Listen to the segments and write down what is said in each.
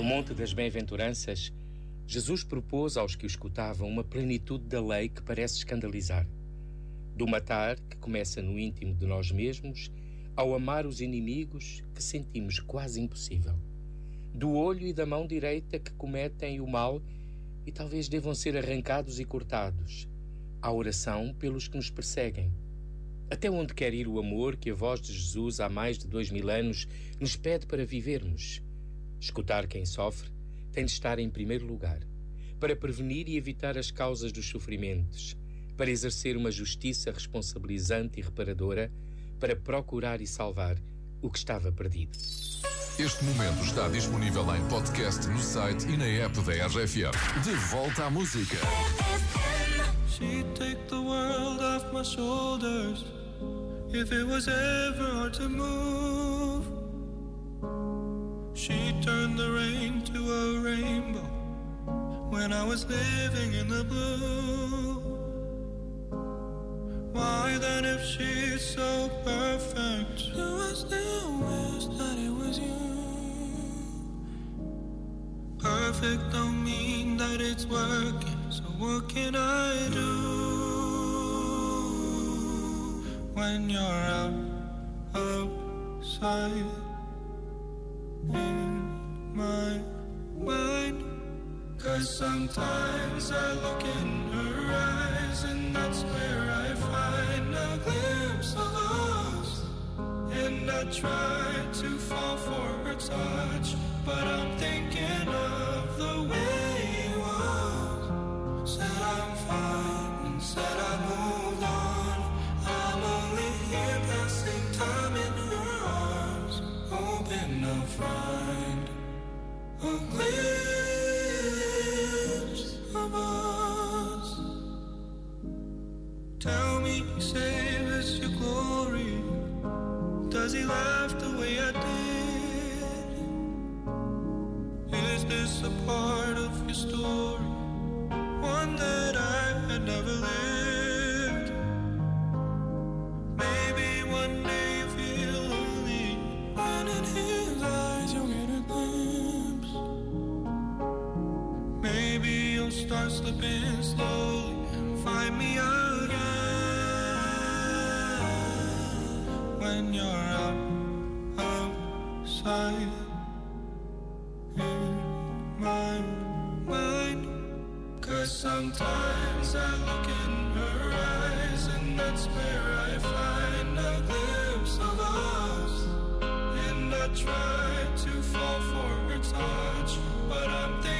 No Monte das Bem-aventuranças, Jesus propôs aos que o escutavam uma plenitude da lei que parece escandalizar. Do matar, que começa no íntimo de nós mesmos, ao amar os inimigos, que sentimos quase impossível. Do olho e da mão direita que cometem o mal e talvez devam ser arrancados e cortados. À oração pelos que nos perseguem. Até onde quer ir o amor que a voz de Jesus há mais de dois mil anos nos pede para vivermos? Escutar quem sofre tem de estar em primeiro lugar, para prevenir e evitar as causas dos sofrimentos, para exercer uma justiça responsabilizante e reparadora, para procurar e salvar o que estava perdido. Este momento está disponível em podcast no site e na app da RFM. De volta à música. She'd take the world off my shoulders if it was ever hard to move. She turned the rain to a rainbow when I was living in the blue. Why then, if she's so perfect, do I still wish that it was you? Perfect don't mean that it's working, so what can I do when you're out outside? Sometimes I look in her eyes, and that's where I find a glimpse of us. And I try to fall for her touch, but I'm thinking of the way it was. Said I'm fine, and said I moved on. I'm only here passing time in her arms, hoping I'll find a glimpse this a part of your story? One that I had never lived. Start slipping slowly and find me again when you're out outside in my mind. Cause sometimes I look in her eyes, and that's where I find a glimpse of us. And I try to fall for her touch, but I'm thinking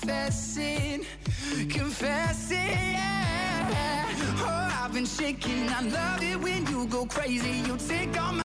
confessing, confessing. Yeah. Oh, I've been shaking. I love it when you go crazy. You take all my